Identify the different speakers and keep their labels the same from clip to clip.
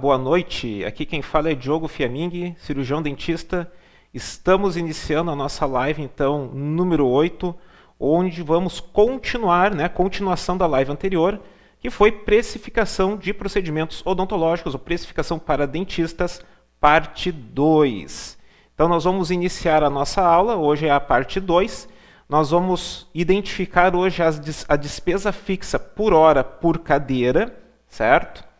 Speaker 1: boa noite. Aqui quem fala é Diogo Fiaming, cirurgião dentista. Estamos iniciando a nossa live, então, número 8, onde vamos continuar, né, continuação da live anterior, que foi precificação de procedimentos odontológicos, ou precificação para dentistas, parte 2. Então, nós vamos iniciar a nossa aula, hoje é a parte 2. Nós vamos identificar hoje a despesa fixa por hora por cadeira, certo?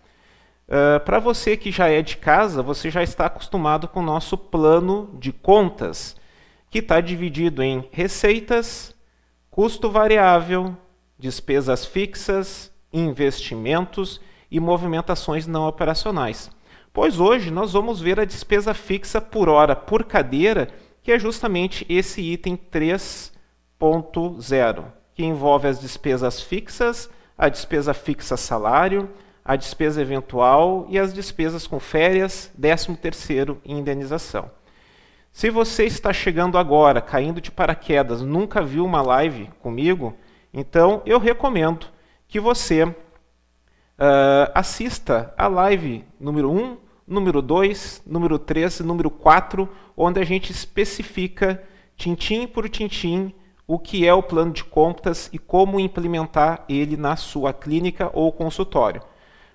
Speaker 1: Uh, Para você que já é de casa, você já está acostumado com o nosso plano de contas, que está dividido em receitas, custo variável, despesas fixas, investimentos e movimentações não operacionais. Pois hoje nós vamos ver a despesa fixa por hora por cadeira, que é justamente esse item 3.0, que envolve as despesas fixas, a despesa fixa salário, a despesa eventual e as despesas com férias, 13 terceiro e indenização. Se você está chegando agora, caindo de paraquedas, nunca viu uma live comigo, então eu recomendo que você uh, assista a live número 1, número 2, número 3 e número 4, onde a gente especifica, tintim por tintim, o que é o plano de contas e como implementar ele na sua clínica ou consultório.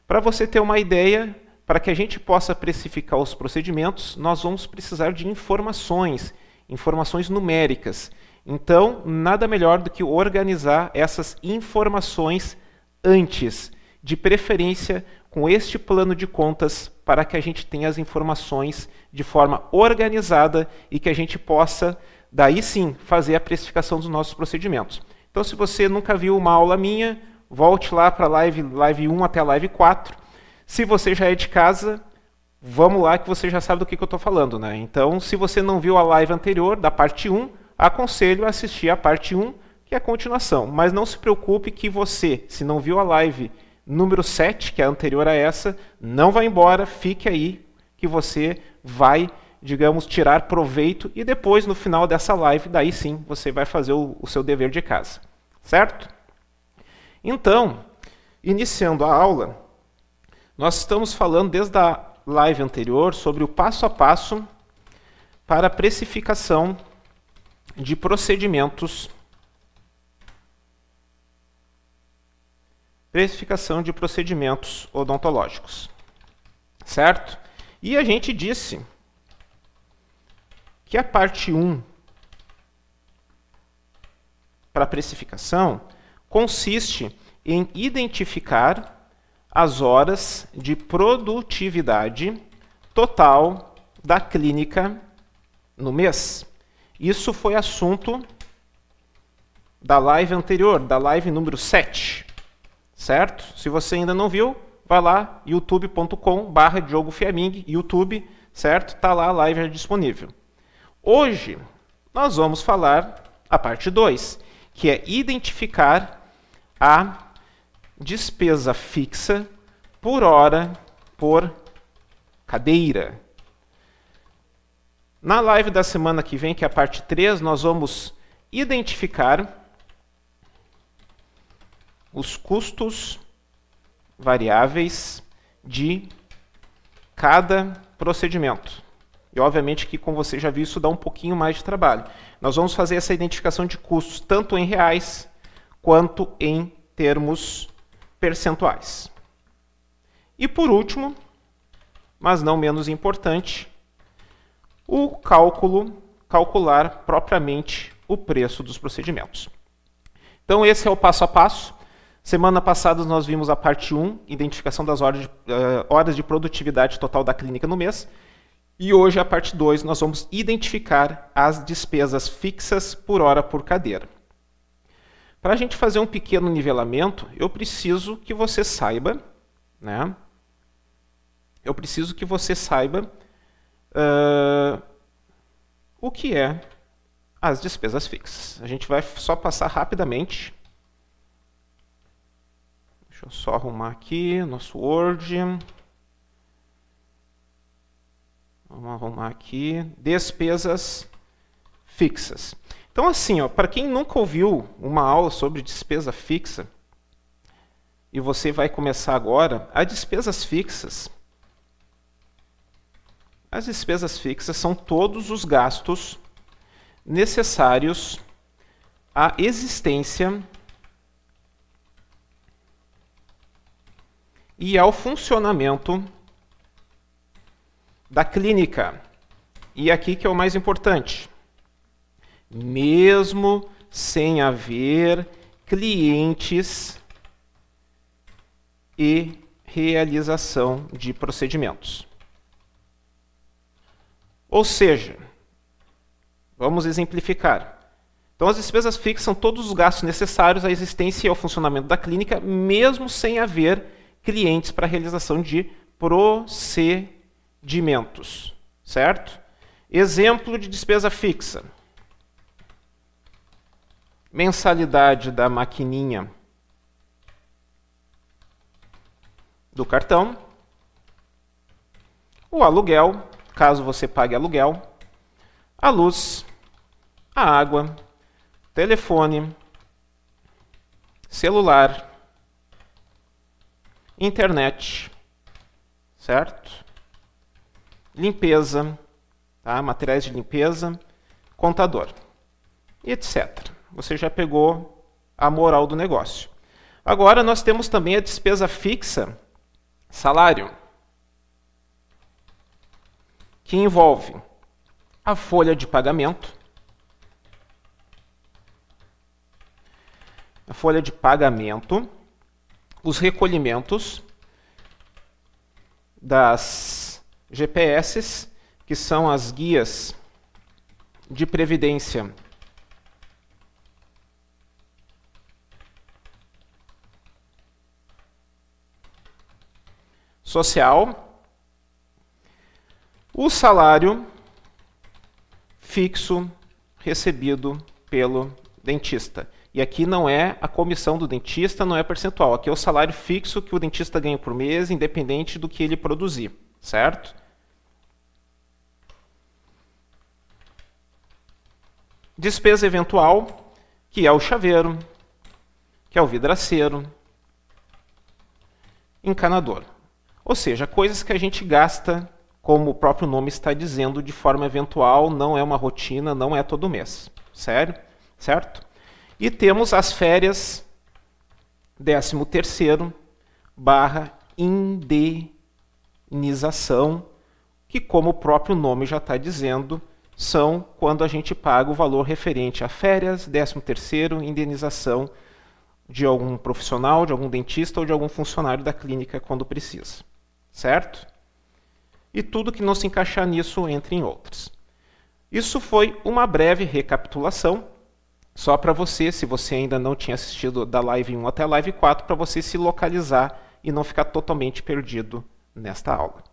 Speaker 1: Para você ter uma ideia, para que a gente possa precificar os procedimentos, nós vamos precisar de informações, informações numéricas. Então, nada melhor do que organizar essas informações antes, de preferência com este plano de contas, para que a gente tenha as informações de forma organizada e que a gente possa, daí sim, fazer a precificação dos nossos procedimentos. Então, se você nunca viu uma aula minha, volte lá para a live, live 1 até a live 4. Se você já é de casa, vamos lá que você já sabe do que, que eu estou falando. Né? Então, se você não viu a live anterior, da parte 1, aconselho a assistir a parte 1, que é a continuação. Mas não se preocupe que você, se não viu a live número 7, que é anterior a essa, não vá embora, fique aí, que você vai, digamos, tirar proveito e depois, no final dessa live, daí sim, você vai fazer o, o seu dever de casa. Certo? Então, iniciando a aula, nós estamos falando desde a live anterior sobre o passo a passo para a precificação de procedimentos precificação de procedimentos odontológicos. Certo? E a gente disse que a parte 1 para precificação consiste em identificar as horas de produtividade total da clínica no mês. Isso foi assunto da live anterior, da live número 7. Certo? Se você ainda não viu, vai lá youtube.com/barra Diogo Fiaming, YouTube, certo? Tá lá a live disponível. Hoje nós vamos falar a parte 2, que é identificar a despesa fixa por hora por cadeira. Na live da semana que vem, que é a parte 3, nós vamos identificar os custos variáveis de cada procedimento. E obviamente que, como você já viu, isso dá um pouquinho mais de trabalho. Nós vamos fazer essa identificação de custos tanto em reais quanto em termos percentuais. E por último, mas não menos importante, o cálculo, calcular propriamente o preço dos procedimentos. Então esse é o passo a passo. Semana passada nós vimos a parte 1, identificação das horas de, uh, horas de produtividade total da clínica no mês. E hoje, a parte 2, nós vamos identificar as despesas fixas por hora por cadeira. Para a gente fazer um pequeno nivelamento, eu preciso que você saiba, né? Eu preciso que você saiba uh, o que é as despesas fixas. A gente vai só passar rapidamente. Deixa eu só arrumar aqui nosso Word. Vamos arrumar aqui. Despesas fixas. Então, assim, para quem nunca ouviu uma aula sobre despesa fixa, e você vai começar agora, as despesas fixas, As despesas fixas são todos os gastos necessários à existência e ao funcionamento da clínica. E aqui que é o mais importante. Mesmo sem haver clientes e realização de procedimentos. Ou seja, vamos exemplificar. Então, as despesas fixas são todos os gastos necessários à existência e ao funcionamento da clínica, mesmo sem haver clientes para a realização de procedimentos. Certo? Exemplo de despesa fixa. Mensalidade da maquininha do cartão. O aluguel, caso você pague aluguel. A luz, a água, telefone, celular, internet, certo? Limpeza, tá? materiais de limpeza, contador, etc. Você já pegou a moral do negócio. Agora nós temos também a despesa fixa, salário, que envolve a folha de pagamento, a folha de pagamento, os recolhimentos das GPS, que são as guias de previdência social, o salário fixo recebido pelo dentista. E aqui não é a comissão do dentista, não é percentual. Aqui é o salário fixo que o dentista ganha por mês, independente do que ele produzir, certo? Despesa eventual, que é o chaveiro, que é o vidraceiro, encanador. Ou seja, coisas que a gente gasta, como o próprio nome está dizendo, de forma eventual, não é uma rotina, não é todo mês. Sério? Certo? E temos as férias 13 terceiro barra indenização, que como o próprio nome já está dizendo, são quando a gente paga o valor referente a férias, 13 terceiro, indenização de algum profissional, de algum dentista ou de algum funcionário da clínica quando precisa. Certo? E tudo que não se encaixar nisso entra em outras. Isso foi uma breve recapitulação só para você, se você ainda não tinha assistido da live 1 até a live 4, para você se localizar e não ficar totalmente perdido nesta aula.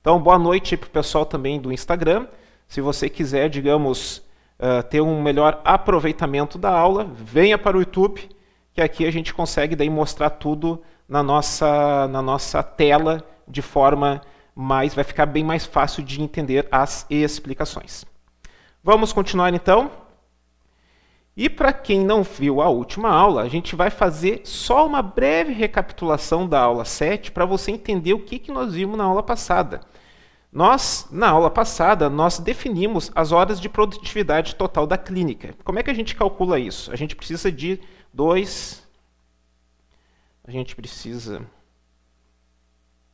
Speaker 1: Então, boa noite para o pessoal também do Instagram. Se você quiser, digamos, uh, ter um melhor aproveitamento da aula, venha para o YouTube, que aqui a gente consegue daí mostrar tudo na nossa, na nossa tela de forma mais, vai ficar bem mais fácil de entender as explicações. Vamos continuar então. E para quem não viu a última aula, a gente vai fazer só uma breve recapitulação da aula 7 para você entender o que, que nós vimos na aula passada. Nós, na aula passada, nós definimos as horas de produtividade total da clínica. Como é que a gente calcula isso? A gente precisa de dois, a gente precisa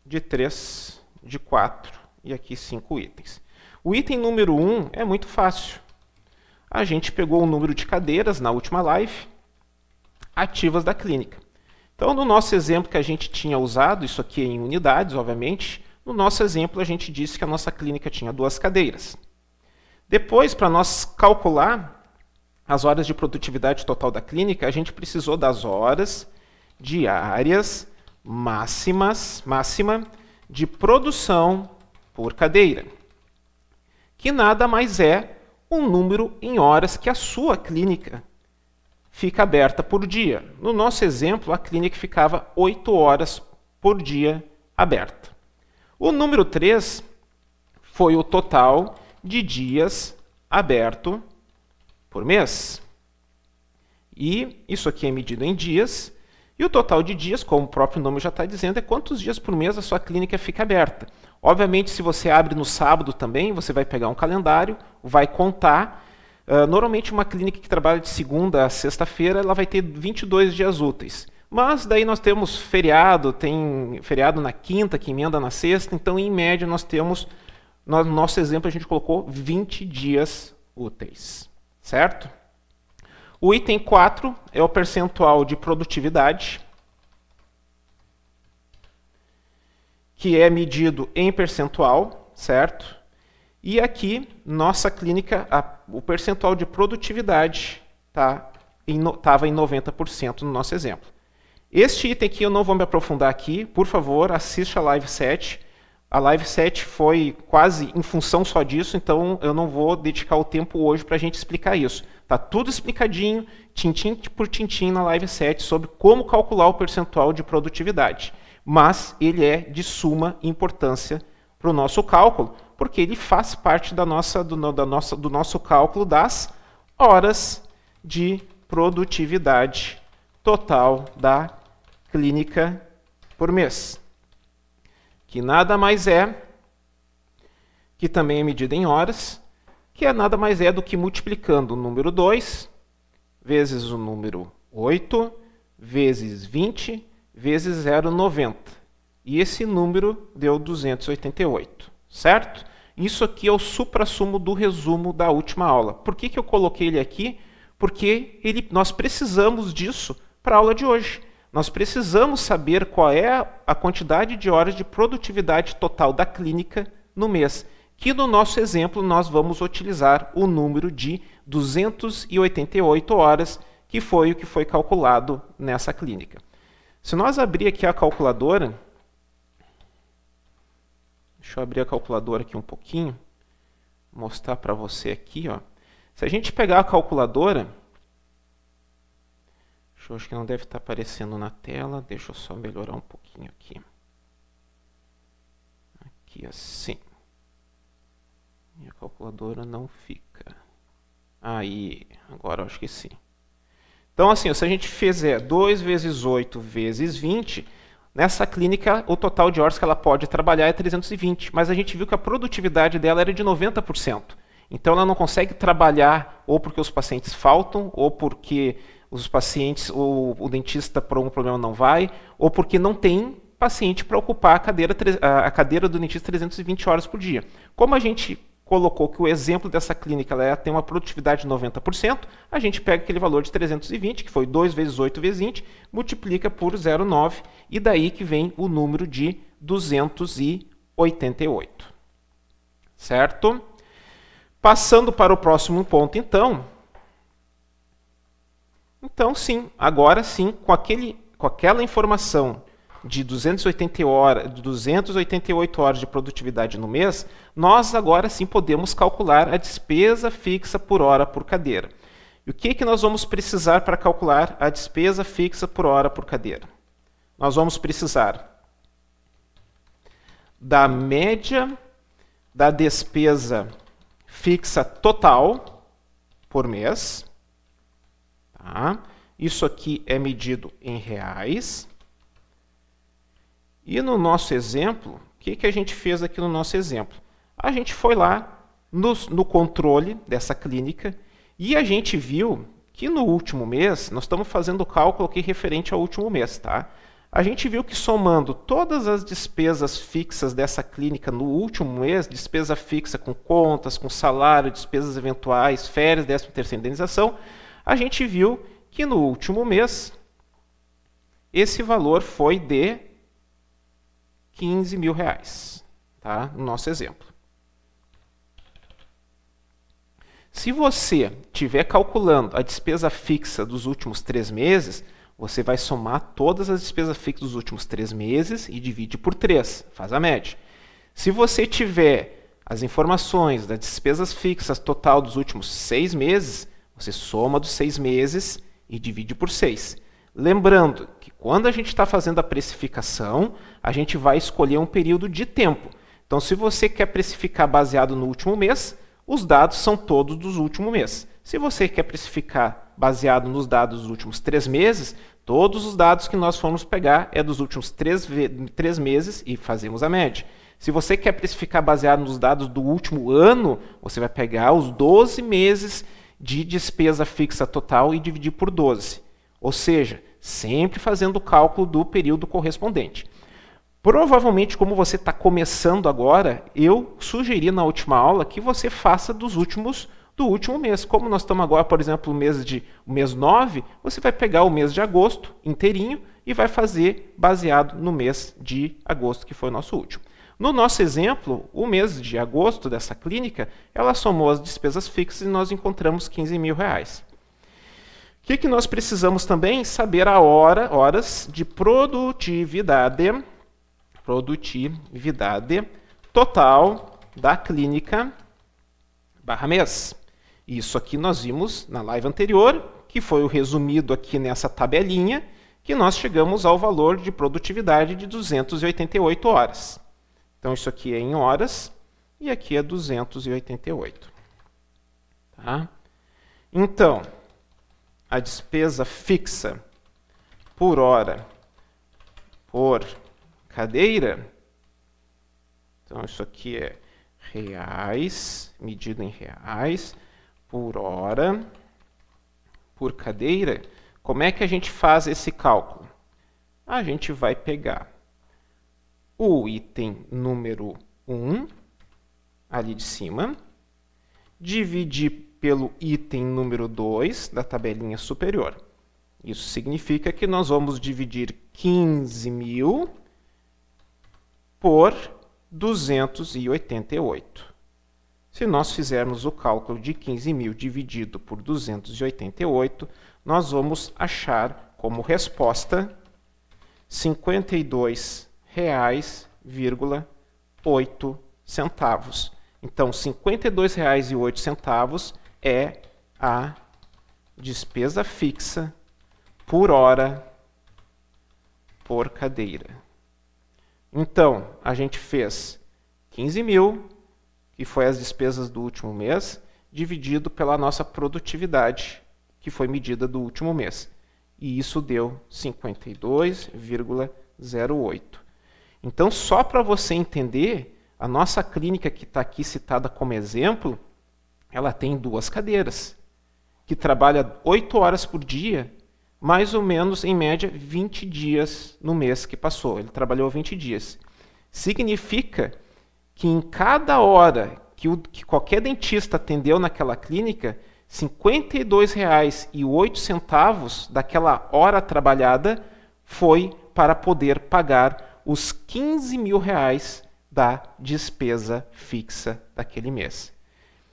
Speaker 1: de três, de quatro e aqui cinco itens. O item número um é muito fácil a gente pegou o número de cadeiras na última live ativas da clínica. Então, no nosso exemplo que a gente tinha usado, isso aqui em unidades, obviamente, no nosso exemplo a gente disse que a nossa clínica tinha duas cadeiras. Depois, para nós calcular as horas de produtividade total da clínica, a gente precisou das horas diárias máximas, máxima de produção por cadeira, que nada mais é um número em horas que a sua clínica fica aberta por dia. No nosso exemplo, a clínica ficava 8 horas por dia aberta. O número 3 foi o total de dias aberto por mês. E isso aqui é medido em dias. E o total de dias, como o próprio nome já está dizendo, é quantos dias por mês a sua clínica fica aberta. Obviamente, se você abre no sábado também, você vai pegar um calendário, vai contar. Uh, normalmente, uma clínica que trabalha de segunda a sexta-feira, ela vai ter 22 dias úteis. Mas daí nós temos feriado, tem feriado na quinta, que emenda na sexta, então em média nós temos, no nosso exemplo a gente colocou 20 dias úteis, certo? O item 4 é o percentual de produtividade, que é medido em percentual, certo? E aqui, nossa clínica, a, o percentual de produtividade estava tá, em, em 90% no nosso exemplo. Este item aqui eu não vou me aprofundar aqui, por favor, assista a live 7. A live 7 foi quase em função só disso, então eu não vou dedicar o tempo hoje para a gente explicar isso. Está tudo explicadinho, tintim por tintim na live 7 sobre como calcular o percentual de produtividade mas ele é de suma importância para o nosso cálculo, porque ele faz parte da nossa, do, da nossa, do nosso cálculo das horas de produtividade total da clínica por mês. Que nada mais é, que também é medida em horas, que é nada mais é do que multiplicando o número 2 vezes o número 8 vezes 20 vezes 0,90. E esse número deu 288, certo? Isso aqui é o suprassumo do resumo da última aula. Por que, que eu coloquei ele aqui? Porque ele, nós precisamos disso para a aula de hoje. Nós precisamos saber qual é a quantidade de horas de produtividade total da clínica no mês, que no nosso exemplo nós vamos utilizar o número de 288 horas, que foi o que foi calculado nessa clínica. Se nós abrir aqui a calculadora, deixa eu abrir a calculadora aqui um pouquinho, mostrar para você aqui, ó. Se a gente pegar a calculadora, acho que não deve estar aparecendo na tela, deixa eu só melhorar um pouquinho aqui. Aqui assim. Minha calculadora não fica. Aí, agora eu acho que sim. Então, assim, se a gente fizer 2 vezes 8 vezes 20, nessa clínica o total de horas que ela pode trabalhar é 320, mas a gente viu que a produtividade dela era de 90%. Então ela não consegue trabalhar ou porque os pacientes faltam, ou porque os pacientes, o, o dentista por algum problema não vai, ou porque não tem paciente para ocupar a cadeira, a cadeira do dentista 320 horas por dia. Como a gente colocou que o exemplo dessa clínica ela tem uma produtividade de 90%, a gente pega aquele valor de 320, que foi 2 vezes 8 vezes 20, multiplica por 0,9 e daí que vem o número de 288. Certo? Passando para o próximo ponto, então. Então, sim, agora sim, com, aquele, com aquela informação de 280 horas, 288 horas de produtividade no mês, nós agora sim podemos calcular a despesa fixa por hora por cadeira. E o que, que nós vamos precisar para calcular a despesa fixa por hora por cadeira? Nós vamos precisar da média da despesa fixa total por mês. Tá? Isso aqui é medido em reais. E no nosso exemplo, o que, que a gente fez aqui no nosso exemplo? A gente foi lá no, no controle dessa clínica e a gente viu que no último mês, nós estamos fazendo o cálculo aqui referente ao último mês, tá? A gente viu que somando todas as despesas fixas dessa clínica no último mês, despesa fixa com contas, com salário, despesas eventuais, férias, 13 terceira indenização, a gente viu que no último mês esse valor foi de 15 mil reais, tá? no nosso exemplo. Se você estiver calculando a despesa fixa dos últimos três meses, você vai somar todas as despesas fixas dos últimos três meses e divide por três, faz a média. Se você tiver as informações das despesas fixas total dos últimos seis meses, você soma dos seis meses e divide por seis. Lembrando que quando a gente está fazendo a precificação, a gente vai escolher um período de tempo. Então, se você quer precificar baseado no último mês, os dados são todos dos últimos mês. Se você quer precificar baseado nos dados dos últimos três meses, todos os dados que nós formos pegar é dos últimos três, três meses e fazemos a média. Se você quer precificar baseado nos dados do último ano, você vai pegar os 12 meses de despesa fixa total e dividir por 12. Ou seja, sempre fazendo o cálculo do período correspondente. Provavelmente, como você está começando agora, eu sugeri na última aula que você faça dos últimos do último mês. Como nós estamos agora, por exemplo, no mês de mês 9, você vai pegar o mês de agosto inteirinho e vai fazer baseado no mês de agosto, que foi o nosso último. No nosso exemplo, o mês de agosto dessa clínica, ela somou as despesas fixas e nós encontramos 15 mil reais. O que, que nós precisamos também? Saber a hora, horas de produtividade, produtividade total da clínica barra mês. Isso aqui nós vimos na live anterior, que foi o resumido aqui nessa tabelinha, que nós chegamos ao valor de produtividade de 288 horas. Então, isso aqui é em horas e aqui é 288. Tá? Então, a despesa fixa por hora por cadeira, então isso aqui é reais, medido em reais, por hora, por cadeira, como é que a gente faz esse cálculo? A gente vai pegar o item número 1, ali de cima, dividir pelo item número 2 da tabelinha superior. Isso significa que nós vamos dividir 15 mil por 288. Se nós fizermos o cálculo de 15 mil dividido por 288, nós vamos achar como resposta R$ 52,08 centavos. Então, R$ 52,08 é a despesa fixa por hora por cadeira. Então, a gente fez 15 mil que foi as despesas do último mês, dividido pela nossa produtividade, que foi medida do último mês. E isso deu 52,08. Então, só para você entender, a nossa clínica que está aqui citada como exemplo, ela tem duas cadeiras, que trabalha 8 horas por dia, mais ou menos, em média, 20 dias no mês que passou. Ele trabalhou 20 dias. Significa que em cada hora que, o, que qualquer dentista atendeu naquela clínica, R$ 52,08 daquela hora trabalhada foi para poder pagar os 15 mil reais da despesa fixa daquele mês.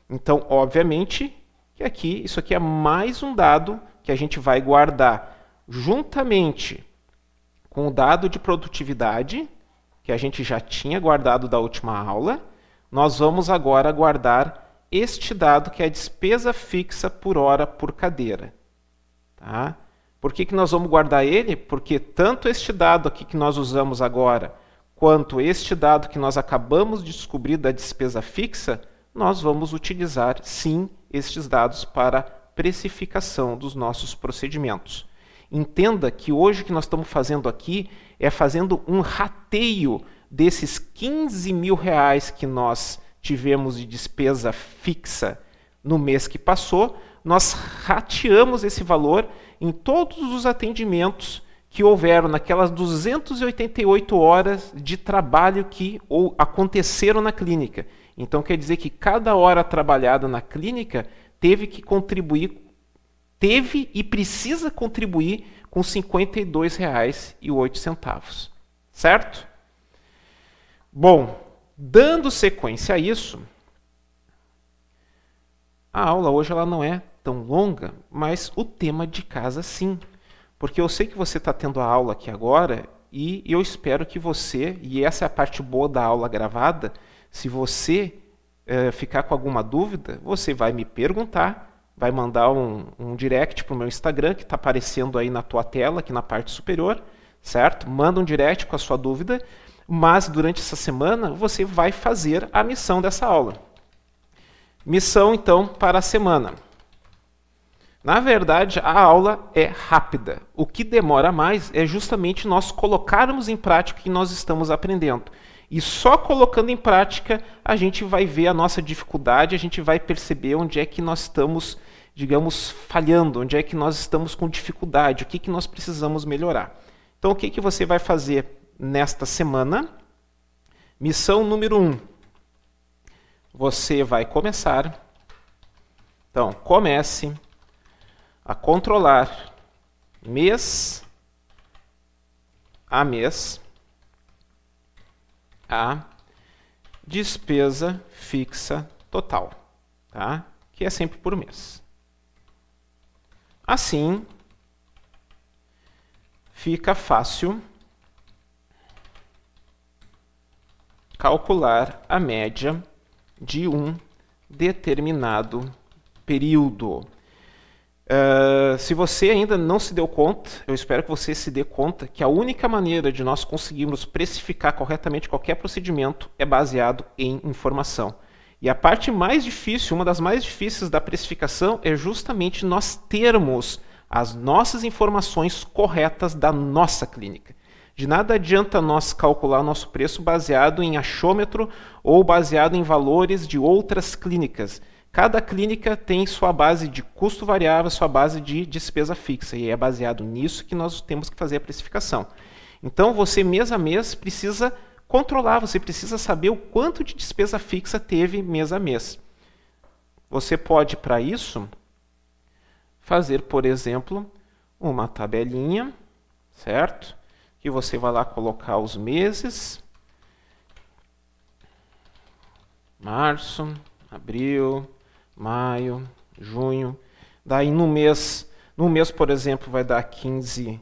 Speaker 1: Então, obviamente, que aqui isso aqui é mais um dado que a gente vai guardar juntamente com o dado de produtividade que a gente já tinha guardado da última aula, nós vamos agora guardar este dado que é a despesa fixa por hora por cadeira. Tá? Por que, que nós vamos guardar ele? Porque tanto este dado aqui que nós usamos agora, quanto este dado que nós acabamos de descobrir da despesa fixa, nós vamos utilizar sim estes dados para precificação dos nossos procedimentos. Entenda que hoje o que nós estamos fazendo aqui é fazendo um rateio desses 15 mil reais que nós tivemos de despesa fixa no mês que passou, nós rateamos esse valor em todos os atendimentos que houveram naquelas 288 horas de trabalho que ou aconteceram na clínica. Então quer dizer que cada hora trabalhada na clínica teve que contribuir, teve e precisa contribuir com R$ 52,08. Certo? Bom, dando sequência a isso, a aula hoje ela não é tão longa, mas o tema de casa sim. Porque eu sei que você está tendo a aula aqui agora e eu espero que você, e essa é a parte boa da aula gravada, se você é, ficar com alguma dúvida, você vai me perguntar vai mandar um, um direct para o meu Instagram, que está aparecendo aí na tua tela, aqui na parte superior, certo? Manda um direct com a sua dúvida, mas durante essa semana você vai fazer a missão dessa aula. Missão, então, para a semana. Na verdade, a aula é rápida. O que demora mais é justamente nós colocarmos em prática o que nós estamos aprendendo. E só colocando em prática a gente vai ver a nossa dificuldade, a gente vai perceber onde é que nós estamos, digamos, falhando, onde é que nós estamos com dificuldade, o que, que nós precisamos melhorar. Então, o que, que você vai fazer nesta semana? Missão número 1. Um, você vai começar. Então, comece a controlar mês a mês a despesa fixa total, tá? que é sempre por mês. Assim, fica fácil calcular a média de um determinado período. Uh, se você ainda não se deu conta, eu espero que você se dê conta que a única maneira de nós conseguirmos precificar corretamente qualquer procedimento é baseado em informação. E a parte mais difícil, uma das mais difíceis da precificação, é justamente nós termos as nossas informações corretas da nossa clínica. De nada adianta nós calcular nosso preço baseado em achômetro ou baseado em valores de outras clínicas. Cada clínica tem sua base de custo variável, sua base de despesa fixa, e é baseado nisso que nós temos que fazer a precificação. Então, você mês a mês precisa controlar, você precisa saber o quanto de despesa fixa teve mês a mês. Você pode, para isso, fazer, por exemplo, uma tabelinha, certo? que você vai lá colocar os meses. Março, abril, maio, junho. Daí no mês, no mês, por exemplo, vai dar 15,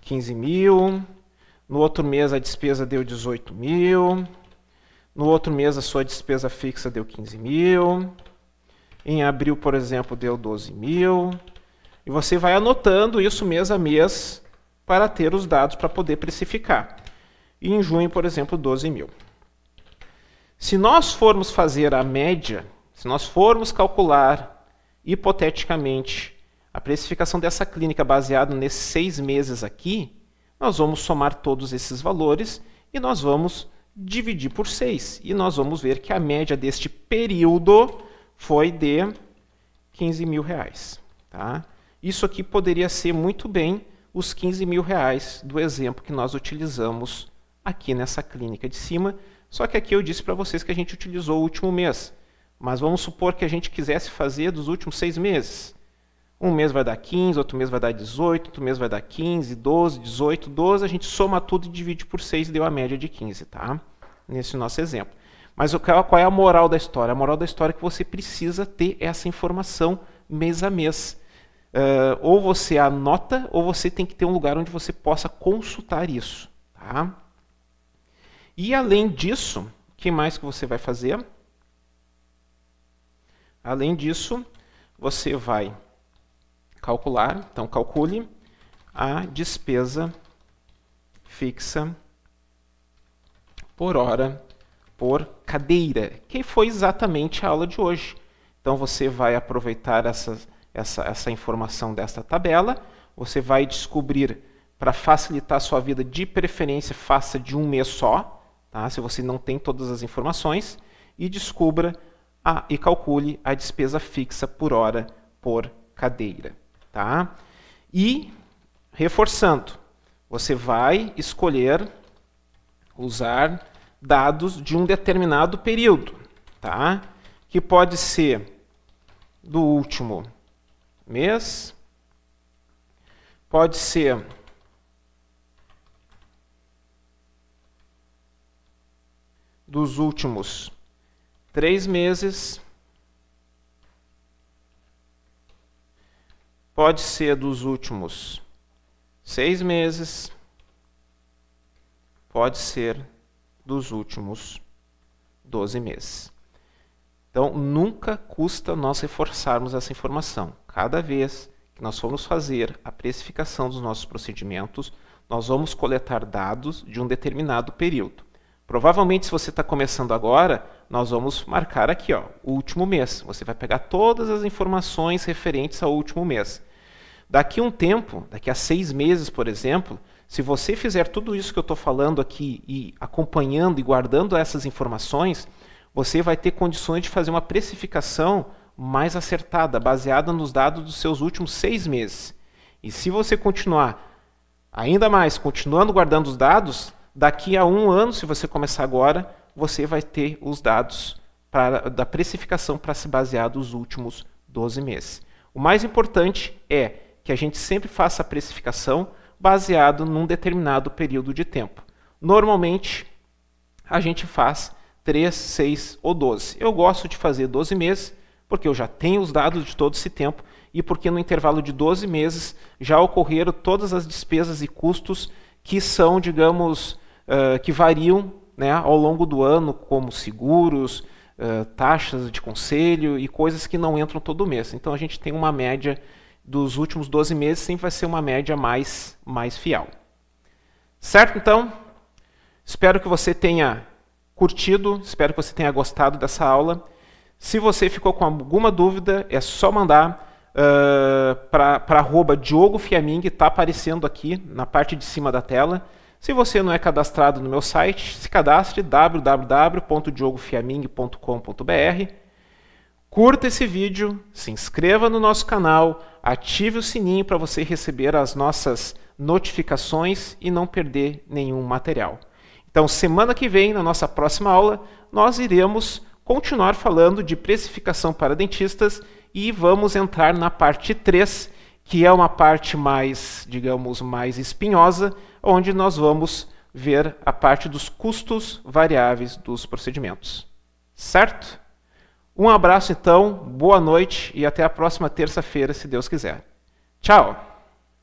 Speaker 1: 15 mil. No outro mês a despesa deu 18 mil. No outro mês a sua despesa fixa deu 15 mil. Em abril, por exemplo, deu 12 mil. E você vai anotando isso mês a mês para ter os dados para poder precificar. E em junho, por exemplo, 12 mil. Se nós formos fazer a média, se nós formos calcular hipoteticamente a precificação dessa clínica baseado nesses seis meses aqui, nós vamos somar todos esses valores e nós vamos dividir por 6. E nós vamos ver que a média deste período foi de 15 mil reais. Tá? Isso aqui poderia ser muito bem os 15 mil reais do exemplo que nós utilizamos aqui nessa clínica de cima. Só que aqui eu disse para vocês que a gente utilizou o último mês. Mas vamos supor que a gente quisesse fazer dos últimos seis meses. Um mês vai dar 15, outro mês vai dar 18, outro mês vai dar 15, 12, 18, 12. A gente soma tudo e divide por 6 e deu a média de 15, tá? Nesse nosso exemplo. Mas qual é a moral da história? A moral da história é que você precisa ter essa informação mês a mês. Uh, ou você anota, ou você tem que ter um lugar onde você possa consultar isso. Tá? E além disso, o que mais que você vai fazer? Além disso, você vai calcular, então calcule a despesa fixa por hora por cadeira, que foi exatamente a aula de hoje. Então você vai aproveitar essas essa, essa informação desta tabela. Você vai descobrir, para facilitar a sua vida, de preferência, faça de um mês só, tá? se você não tem todas as informações, e descubra a, e calcule a despesa fixa por hora por cadeira. Tá? E, reforçando, você vai escolher usar dados de um determinado período, tá? que pode ser do último mês. Pode ser dos últimos três meses. Pode ser dos últimos seis meses. Pode ser dos últimos 12 meses. Então, nunca custa nós reforçarmos essa informação. Cada vez que nós formos fazer a precificação dos nossos procedimentos, nós vamos coletar dados de um determinado período. Provavelmente, se você está começando agora, nós vamos marcar aqui, ó, o último mês. Você vai pegar todas as informações referentes ao último mês. Daqui um tempo, daqui a seis meses, por exemplo, Se você fizer tudo isso que eu estou falando aqui e acompanhando e guardando essas informações, você vai ter condições de fazer uma precificação mais acertada, baseada nos dados dos seus últimos seis meses. E se você continuar ainda mais, continuando guardando os dados, daqui a um ano, se você começar agora, você vai ter os dados para, da precificação para se basear dos últimos 12 meses. O mais importante é que a gente sempre faça a precificação baseado num determinado período de tempo. Normalmente, a gente faz 3, 6 ou 12. Eu gosto de fazer 12 meses, porque eu já tenho os dados de todo esse tempo e porque no intervalo de 12 meses já ocorreram todas as despesas e custos que são, digamos, uh, que variam né, ao longo do ano, como seguros, uh, taxas de conselho e coisas que não entram todo mês. Então a gente tem uma média dos últimos 12 meses, sempre vai ser uma média mais, mais fiel. Certo, então? Espero que você tenha curtido, espero que você tenha gostado dessa aula. Se você ficou com alguma dúvida, é só mandar uh, para arroba Diogo Fiaming, está aparecendo aqui na parte de cima da tela. Se você não é cadastrado no meu site, se cadastre www.diogofiaming.com.br. Curta esse vídeo, se inscreva no nosso canal, ative o sininho para você receber as nossas notificações e não perder nenhum material. Então, semana que vem, na nossa próxima aula, nós iremos continuar falando de precificação para dentistas e vamos entrar na parte 3, que é uma parte mais, digamos, mais espinhosa, onde nós vamos ver a parte dos custos variáveis dos procedimentos. Certo? Um abraço então, boa noite e até a próxima terça-feira, se Deus quiser. Tchau!